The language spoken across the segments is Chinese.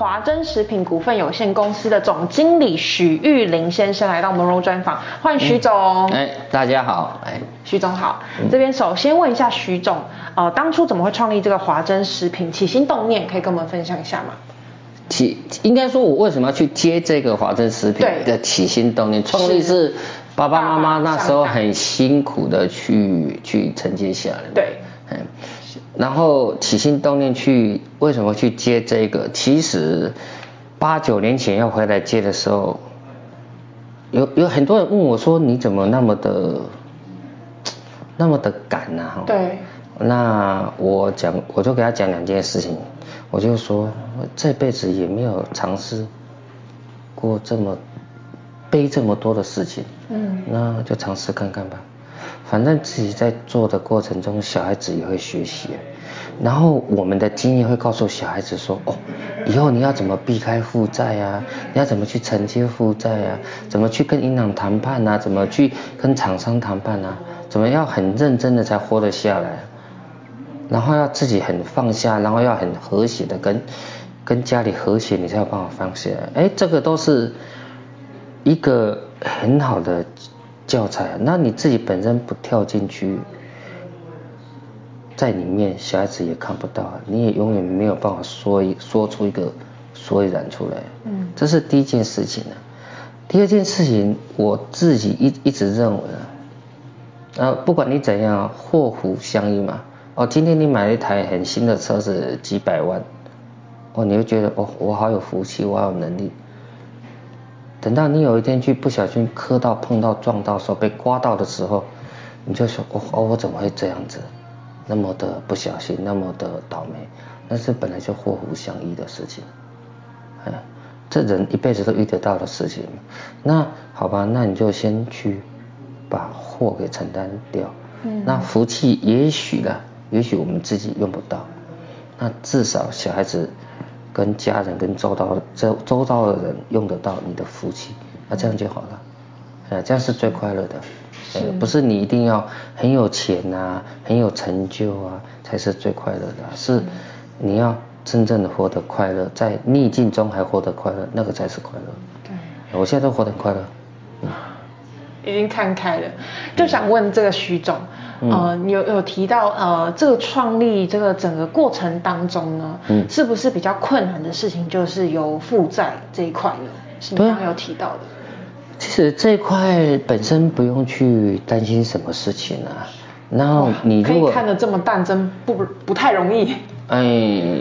华珍食品股份有限公司的总经理许玉林先生来到门罗专访，欢迎许总。哎、嗯，大家好，哎，许总好。嗯、这边首先问一下许总，呃，当初怎么会创立这个华珍食品？起心动念可以跟我们分享一下吗？起，应该说我为什么要去接这个华珍食品的起心动念？创立是爸爸妈妈那时候很辛苦的去去承接下来。对，嗯。然后起心动念去为什么去接这个？其实八九年前要回来接的时候，有有很多人问我说：“你怎么那么的那么的赶呢？”哈，对。那我讲，我就给他讲两件事情，我就说我这辈子也没有尝试过这么背这么多的事情，嗯，那就尝试看看吧。反正自己在做的过程中，小孩子也会学习，然后我们的经验会告诉小孩子说：哦，以后你要怎么避开负债啊？你要怎么去承接负债啊？怎么去跟银行谈判啊？怎么去跟厂商谈判啊？怎么要很认真的才活得下来？然后要自己很放下，然后要很和谐的跟跟家里和谐，你才有办法放下。哎，这个都是一个很好的。教材，那你自己本身不跳进去，在里面，小孩子也看不到，你也永远没有办法说一说出一个所以然出来。嗯，这是第一件事情呢。第二件事情，我自己一一直认为啊，啊，不管你怎样，祸福相依嘛。哦，今天你买了一台很新的车子，几百万，哦，你会觉得哦，我好有福气，我好有能力。等到你有一天去不小心磕到、碰到、撞到、手被刮到的时候，你就说：“哦哦，我怎么会这样子？那么的不小心，那么的倒霉。”那是本来就祸福相依的事情，哎，这人一辈子都遇得到的事情。那好吧，那你就先去把祸给承担掉。嗯。那福气也许呢，也许我们自己用不到，那至少小孩子。跟家人、跟周遭、周周遭的人用得到你的福气，那这样就好了，呃，这样是最快乐的，呃，不是你一定要很有钱啊、很有成就啊，才是最快乐的，是。你要真正的活得快乐，在逆境中还活得快乐，那个才是快乐。对，我现在都活得很快乐。嗯，已经看开了，就想问这个徐总。呃，你有有提到呃，这个创立这个整个过程当中呢，嗯，是不是比较困难的事情就是有负债这一块呢？是你刚刚有提到的。其实这一块本身不用去担心什么事情啊，然后你如果可以看得这么淡，真不不太容易。哎，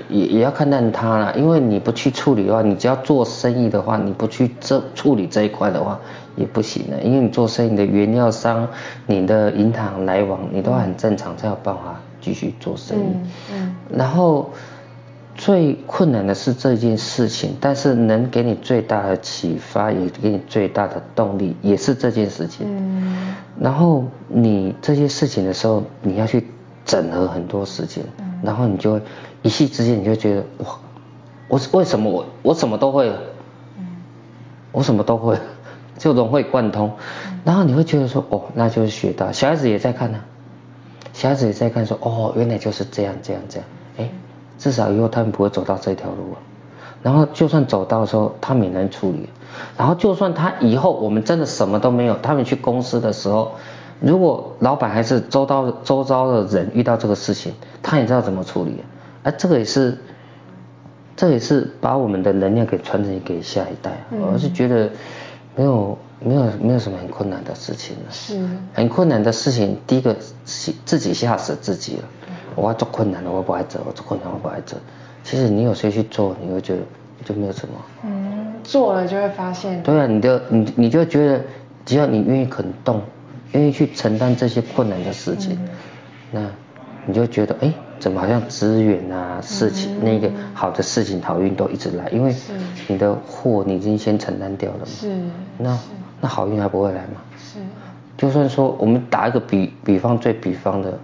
也也要看淡它啦，因为你不去处理的话，你只要做生意的话，你不去这处理这一块的话，也不行的，因为你做生意的原料商，你的银行来往，你都很正常，才有办法继续做生意。嗯。嗯。然后最困难的是这件事情，但是能给你最大的启发，也给你最大的动力，也是这件事情。嗯。然后你这些事情的时候，你要去整合很多事情。然后你就会一夕之间，你就觉得哇，我为什么我我什么都会了，我什么都会，就融会贯通。然后你会觉得说哦，那就是学到。小孩子也在看呢、啊，小孩子也在看说哦，原来就是这样这样这样。哎，至少以后他们不会走到这条路啊。然后就算走到的时候，他们也能处理。然后就算他以后我们真的什么都没有，他们去公司的时候。如果老板还是周遭周遭的人遇到这个事情，他也知道怎么处理，啊，这个也是，这也是把我们的能量给传承给下一代。嗯、我是觉得没有没有没有什么很困难的事情了。是。很困难的事情，第一个自己吓死自己了。我要做困难的，我不爱做；我做困难，我不爱做。其实你有谁去做，你会觉得就没有什么。嗯，做了就会发现。对啊，你就你你就觉得，只要你愿意肯动。愿意去承担这些困难的事情，嗯、那你就觉得哎，怎么好像资源啊、事情、嗯、那个好的事情、好运都一直来，因为你的祸你已经先承担掉了嘛。是。那那好运还不会来吗？是。就算说我们打一个比比方，最比方的，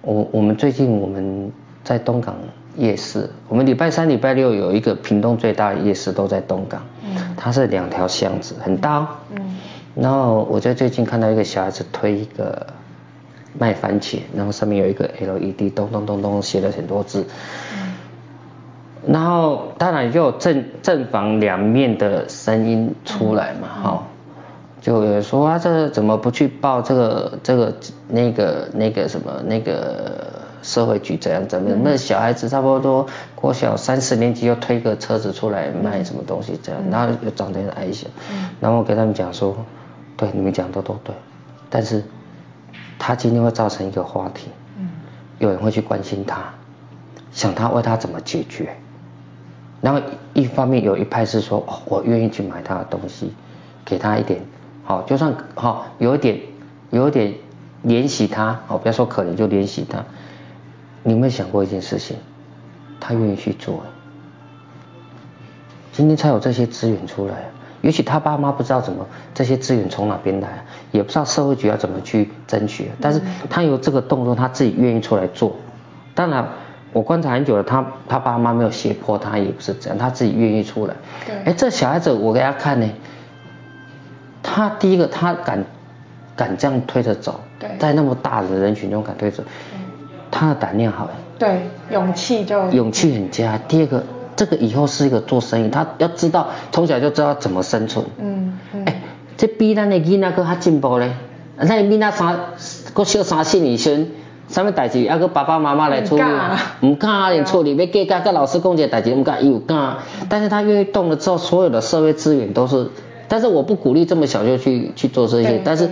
我我们最近我们在东港夜市，我们礼拜三、礼拜六有一个屏东最大的夜市，都在东港。嗯，它是两条巷子，很大哦。嗯。然后我在最近看到一个小孩子推一个卖番茄，然后上面有一个 LED，咚咚咚咚写了很多字。嗯。然后当然就有正正反两面的声音出来嘛，哈、嗯。就有人说啊，这怎么不去报这个这个那个那个什么那个？社会局怎样怎么样？那小孩子差不多过小三四年级又推个车子出来卖什么东西这样，然后又长得很矮小，然后我跟他们讲说，对，你们讲的都对，但是他今天会造成一个话题，嗯有人会去关心他，想他为他怎么解决，然后一方面有一派是说，哦，我愿意去买他的东西，给他一点，好，就算好有一点有一点怜惜他，好，不要说可怜就怜惜他。你有没有想过一件事情？他愿意去做，今天才有这些资源出来。也许他爸妈不知道怎么这些资源从哪边来，也不知道社会局要怎么去争取。但是他有这个动作，他自己愿意出来做。当然，我观察很久了，他他爸妈没有胁迫他，也不是这样，他自己愿意出来。对。哎，这小孩子我给他看呢，他第一个他敢敢这样推着走，在那么大的人群中敢推着。他的胆量好，对，勇气就勇气很佳。第二个，这个以后是一个做生意，他要知道从小就知道怎么生存。嗯嗯。哎、欸，这比咱的囡仔更较进步咧。咱的囡仔三，搁小三四年生，什么代志要搁爸爸妈妈来处理，唔敢啊，连处理要计较跟老师讲一个代志，唔敢，伊有敢。但是他愿意动了之后，所有的社会资源都是。但是我不鼓励这么小就去去做这些，但是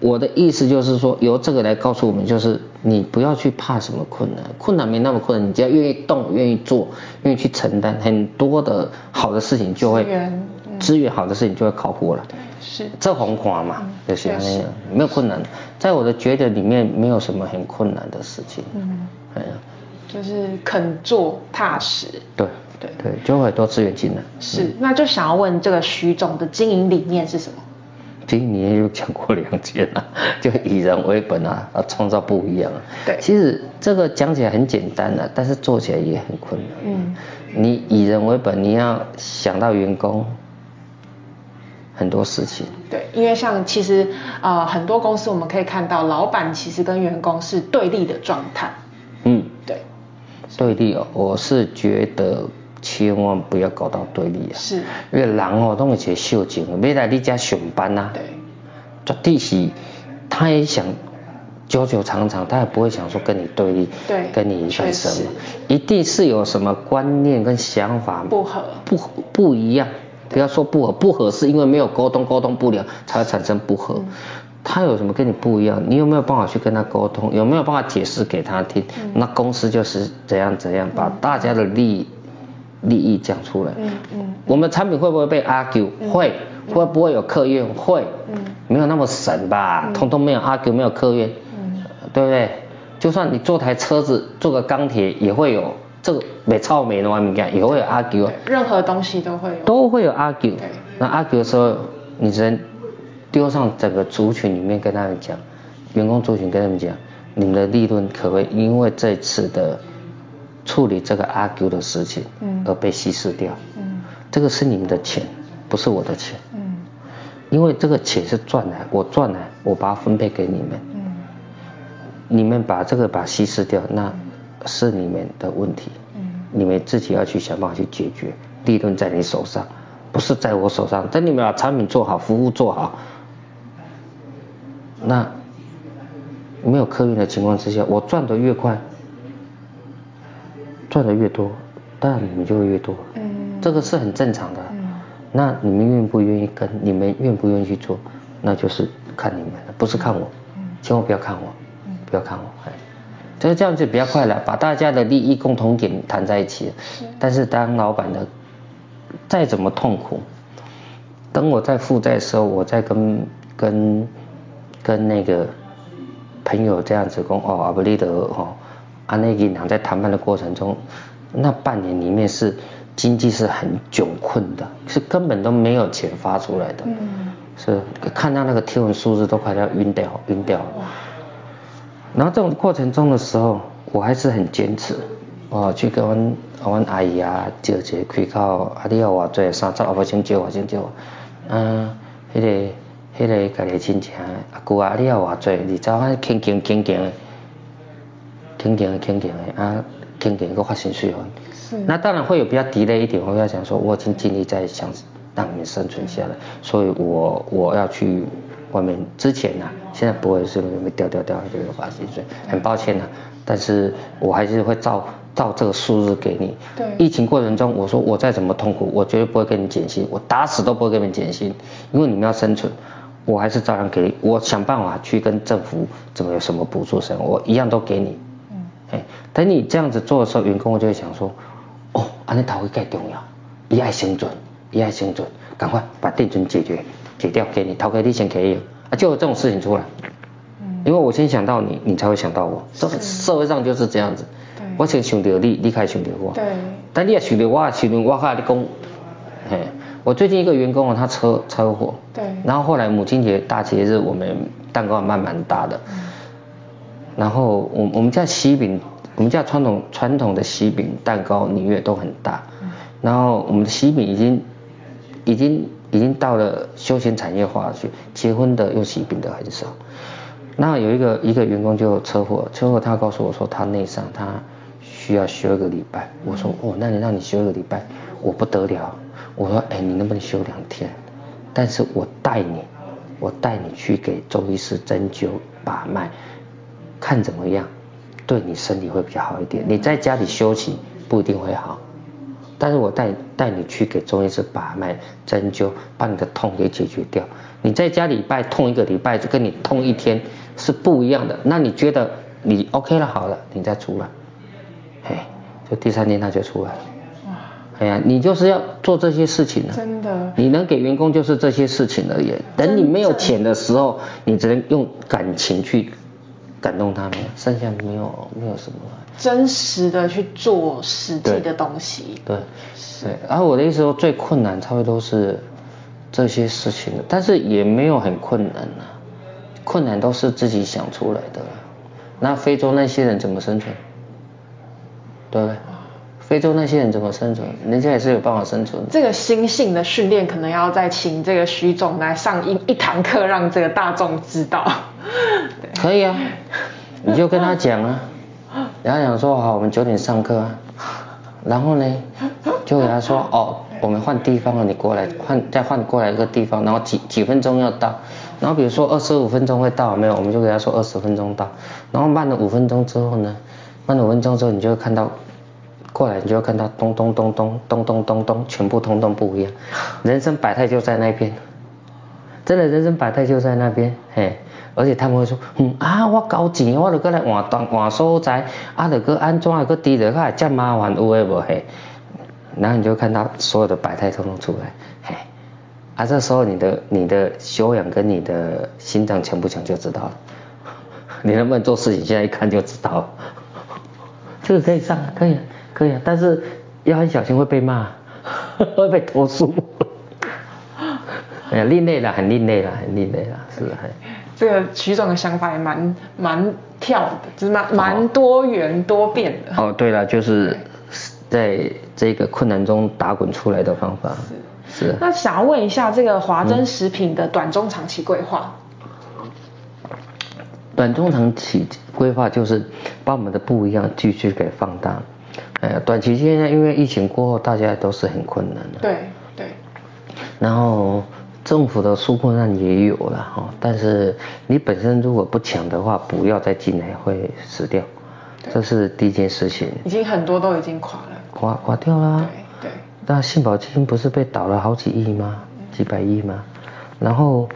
我的意思就是说，由这个来告诉我们，就是你不要去怕什么困难，困难没那么困难，你只要愿意动，愿意做，愿意去承担，很多的好的事情就会资源，资源好的事情就会靠过了。对，是这红花嘛，就是那样，没有困难，在我的觉得里面没有什么很困难的事情。嗯，哎呀，就是肯做踏实。对。对对，就会多资源进来。是，嗯、那就想要问这个徐总的经营理念是什么？经营理念有讲过两件啊，就以人为本啊，啊，创造不一样啊。对，其实这个讲起来很简单的、啊，但是做起来也很困难。嗯，你以人为本，你要想到员工很多事情。对，因为像其实啊、呃，很多公司我们可以看到，老板其实跟员工是对立的状态。嗯，对，对立哦，我是觉得。千万不要搞到对立啊！是，因为人哦，都会去秀情，没来你家上班呐。对。绝对是，他也想久久长长，他也不会想说跟你对立，对，跟你干什么，一定是有什么观念跟想法不合，不不一样。不要说不合，不合是因为没有沟通，沟通不了才会产生不合。嗯、他有什么跟你不一样？你有没有办法去跟他沟通？有没有办法解释给他听？嗯、那公司就是怎样怎样，把大家的利益。利益讲出来，嗯嗯，我们产品会不会被 argue？会，会不会有客怨？会，嗯，没有那么神吧，通通没有 argue，没有客怨，嗯，对不对？就算你做台车子，做个钢铁，也会有这个没超美的外面也会有 argue，任何东西都会有，都会有 argue。那 argue 的时候，你只能丢上整个族群里面跟他们讲，员工族群跟他们讲，你们的利润可不可以因为这次的。处理这个 argue 的事情，而被稀释掉，嗯，这个是你们的钱，不是我的钱，嗯，因为这个钱是赚来，我赚来，我把它分配给你们，嗯，你们把这个把稀释掉，那是你们的问题，嗯，你们自己要去想办法去解决，利润在你手上，不是在我手上，等你们把产品做好，服务做好，那没有客运的情况之下，我赚得越快。赚的越多，当然你们就会越多，嗯，这个是很正常的。嗯，那你们愿不愿意跟？你们愿不愿意去做？那就是看你们了，不是看我。嗯，千万不要看我，嗯，不要看我，哎，就是这样子比较快了，把大家的利益共同点谈在一起。是，但是当老板的再怎么痛苦，等我在负债的时候，我再跟跟跟那个朋友这样子讲哦，阿不利德哦。啊，那银行在谈判的过程中，那半年里面是经济是很窘困的，是根本都没有钱发出来的，嗯，是看到那个天文数字都快要晕掉，晕掉。然后这种过程中的时候，我还是很坚持，哦，去跟阮阮阿姨啊借一个开口，啊你要偌济三十啊不先借我先借。我，嗯，迄、那个迄、那个家己亲戚阿姑啊你要偌济，你走啊轻轻轻轻的，轻轻的轻轻的啊轻轻个发薪水哦。是。那当然会有比较 delay 一点，我要想说我已经尽力在想让你们生存下来，所以我我要去外面之前呢、啊，现在不会是会掉掉掉这个发薪水，很抱歉呢、啊，但是我还是会照。照这个数字给你。对。疫情过程中，我说我再怎么痛苦，我绝对不会给你减薪，我打死都不会给你们减薪，因为你们要生存，我还是照样给你。我想办法去跟政府怎么有什么补助什么，我一样都给你。等你这样子做的时候，员工就会想说，哦，安尼头家更重要，伊爱生存，伊爱生存，赶快把定存解决，解掉给你，头家你先可以，啊，就有这种事情出来。嗯。因为我先想到你，你才会想到我，这社会上就是这样子。我先想到你，你开始想到我。对。但你也想到我，想到我跟你讲，嘿，我最近一个员工啊，他车车祸。对。然后后来母亲节大节日，我们蛋糕还蛮蛮大的。嗯。然后我我们家喜饼，我们家传统传统的喜饼蛋糕年月都很大。嗯。然后我们的喜饼已经已经已经到了休闲产业化去，结婚的用喜饼的很少。那有一个一个员工就车祸，车祸他告诉我说他内伤，他。需要休一个礼拜，我说哦，那你让你休一个礼拜，我不得了。我说哎，你能不能休两天？但是我带你，我带你去给周医师针灸把脉，看怎么样，对你身体会比较好一点。你在家里休息不一定会好，但是我带带你去给中医师把脉针灸，把你的痛给解决掉。你在家礼拜痛一个礼拜，就跟你痛一天是不一样的。那你觉得你 OK 了，好了，你再出来。哎，就第三天他就出来了。哎呀，你就是要做这些事情了。真的。你能给员工就是这些事情而已。等你没有钱的时候，你只能用感情去感动他们，剩下没有没有什么。真实的去做实际的东西。对。对。对。然后我的意思说，最困难差不多都是这些事情，但是也没有很困难啊。困难都是自己想出来的。那非洲那些人怎么生存？对不对？非洲那些人怎么生存？人家也是有办法生存。这个心性的训练，可能要再请这个徐总来上一一堂课，让这个大众知道。可以啊，你就跟他讲啊，然后讲说好，我们九点上课啊，然后呢，就给他说哦，我们换地方了，你过来换，再换过来一个地方，然后几几分钟要到，然后比如说二十五分钟会到，没有，我们就给他说二十分钟到，然后慢了五分钟之后呢，慢了五分钟之后，你就会看到。过来，你就会看到咚咚咚咚咚咚咚咚，全部通通不一样。人生百态就在那边，真的人生百态就在那边，嘿。而且他们会说，嗯啊，我交钱，我就过来换档换所在，啊，就搁安怎，搁低的，较这么麻烦，有诶无嘿。然后你就看到所有的百态通通出来，嘿。啊，这时候你的你的修养跟你的心脏强不强就知道了。你能不能做事情，现在一看就知道了。这个可以上，可以。可以啊，但是要很小心会被骂，会被投诉。哎呀，另类了，很另类了，很另类了，是的。这个徐总的想法也蛮蛮跳的，就是蛮蛮多元多变的。哦，对了，就是在这个困难中打滚出来的方法。是。是。那想要问一下，这个华珍食品的短中长期规划？嗯、短中长期规划就是把我们的不一样继续给放大。哎，短期现在因为疫情过后，大家都是很困难的。对对。然后政府的纾困案也有了哈，但是你本身如果不抢的话，不要再进来会死掉，这是第一件事情。已经很多都已经垮了。垮垮掉了。对对。那信保基金不是被倒了好几亿吗？几百亿吗？然后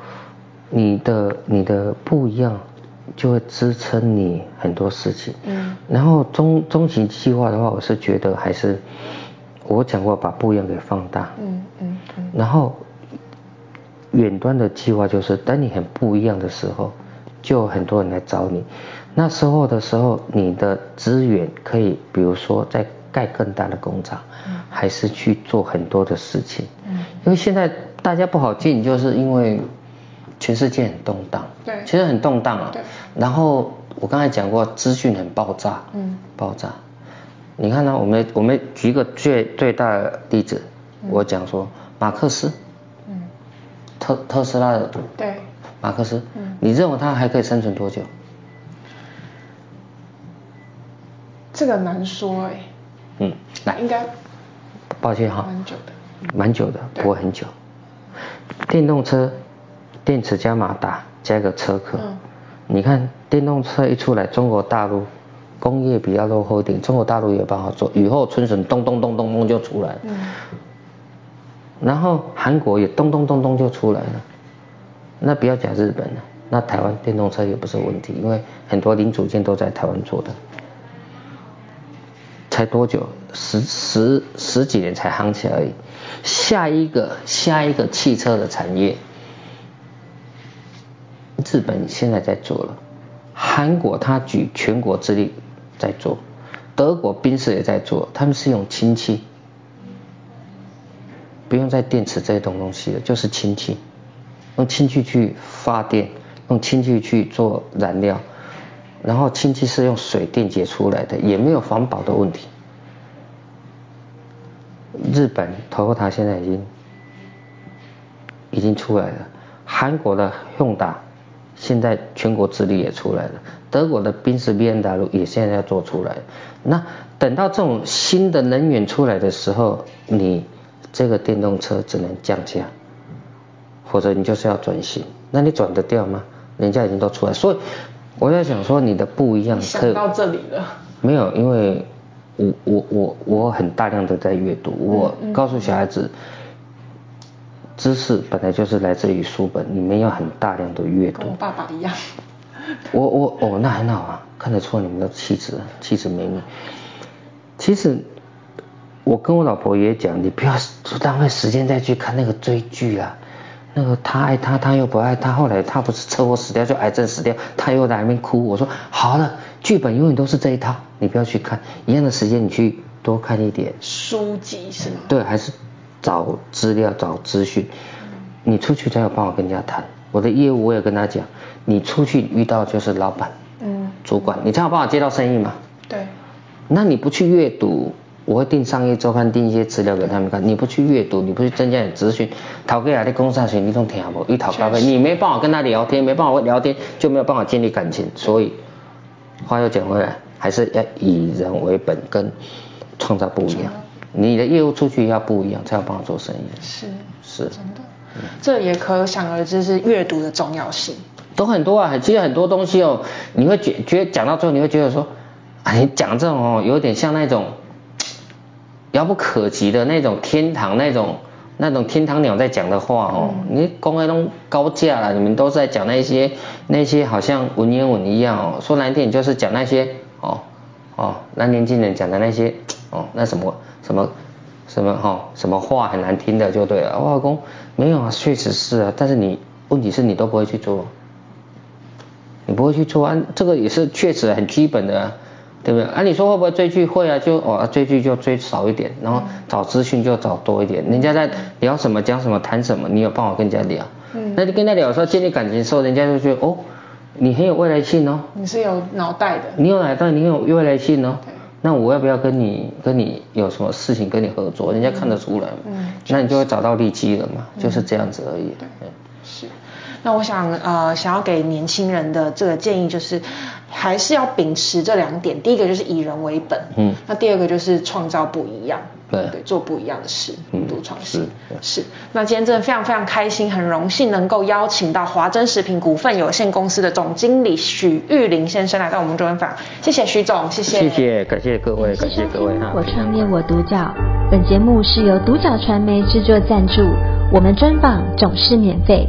你的你的不一样。就会支撑你很多事情，嗯，然后中中期计划的话，我是觉得还是我讲过把不一样给放大，嗯嗯嗯，然后远端的计划就是当你很不一样的时候，就很多人来找你，那时候的时候你的资源可以，比如说在盖更大的工厂，嗯，还是去做很多的事情，嗯，因为现在大家不好进，就是因为。全世界很动荡，对，其实很动荡啊。对。然后我刚才讲过，资讯很爆炸，嗯，爆炸。你看呢、啊？我们我们举一个最最大的例子，嗯、我讲说马克思，嗯，特特斯拉的对，马克思，嗯，你认为它还可以生存多久？这个难说哎。嗯，来，应该，抱歉哈，蛮久的，蛮久的，不会很久。电动车，电池加马达加一个车壳，嗯，你看电动车一出来，中国大陆工业比较落后一点，中国大陆也有办法做，雨后春笋咚咚咚咚咚就出来了，嗯，然后韩国也咚咚咚咚就出来了，那不要讲日本了，那台湾电动车也不是问题，因为很多零组件都在台湾做的，才多久？十十十几年才夯起来而已。下一个下一个汽车的产业，日本现在在做了，韩国他举全国之力在做，德国宾士也在做，他们是用氢气，用再电池这些东东西了，就是氢气，用氢气去发电，用氢气去做燃料，然后氢气是用水电解出来的，也没有环保的问题。日本 Toyota 现在已经已经出来了，韩国的 Hyundai 现在全国之力也出来了，德国的宾士 BMW 也现在要做出来。那等到这种新的能源出来的时候，你这个电动车只能降价，或者你就是要转型，那你转得掉吗？人家已经都出来，所以我在想说你的不一样。想到这里了。没有，因为。我我我我很大量的在阅读，我告诉小孩子，知识本来就是来自于书本，你们要很大量的阅读。跟我爸爸一样。我我哦，那很好啊，看得出你们的气质，气质美女。其实我跟我老婆也讲，你不要浪费时间再去看那个追剧啊，那个他爱他，他又不爱他，后来他不是车祸死掉，就癌症死掉，他又在那边哭。我说好了。剧本永远都是这一套，你不要去看。一样的时间，你去多看一点书籍是吗？对，还是找资料、找资讯。你出去才有办法跟人家谈。我的业务我也跟他讲，你出去遇到就是老板、嗯，主管，你才有办法接到生意嘛。对。那你不去阅读，我会订商业周刊，订一些资料给他们看。你不去阅读，你不去增加点资讯，陶哥啊，你公上学你都听不，一讨咖啡，你没办法跟他聊天，没办法聊天，就没有办法建立感情，所以。话又讲回来，还是要以人为本，跟创造不一样。你的业务出去要不一样，才有办法做生意。是是，真的。这也可想而知是阅读的重要性。都很多啊，其实很多东西哦，你会觉觉得讲到最后，你会觉得说，啊，你讲这种哦，有点像那种遥不可及的那种天堂那种。那种天堂鸟在讲的话哦，嗯、你公开都高价了，你们都在讲那些那些好像文言文一样哦，说难听点就是讲那些哦哦，那年轻人讲的那些哦，那什么什么什么哈、哦，什么话很难听的就对了。我老公没有啊，确实是啊，但是你问题是你都不会去做，你不会去做啊，这个也是确实很基本的。对不对？啊，你说会不会追剧？会啊，就哦，追剧就追少一点，然后找资讯就找多一点。人家在聊什么、讲什么、谈什么，你有办法跟人家聊。嗯。那就跟他聊的时候，建立感情的时候，人家就觉得哦，你很有未来性哦。你是有脑袋的。你有脑袋，你有未来性哦。对。那我要不要跟你跟你有什么事情跟你合作？人家看得出来嘛。嗯。那你就会找到利基了嘛，就是这样子而已。对。是。那我想呃，想要给年轻人的这个建议就是，还是要秉持这两点。第一个就是以人为本，嗯，那第二个就是创造不一样，对对，做不一样的事，嗯，多创新。是。那今天真的非常非常开心，很荣幸能够邀请到华珍食品股份有限公司的总经理许玉林先生来到我们专访。谢谢许总，谢谢。谢谢，感谢各位，感谢各位哈。我创业我独角，本节目是由独角传媒制作赞助，我们专访总是免费。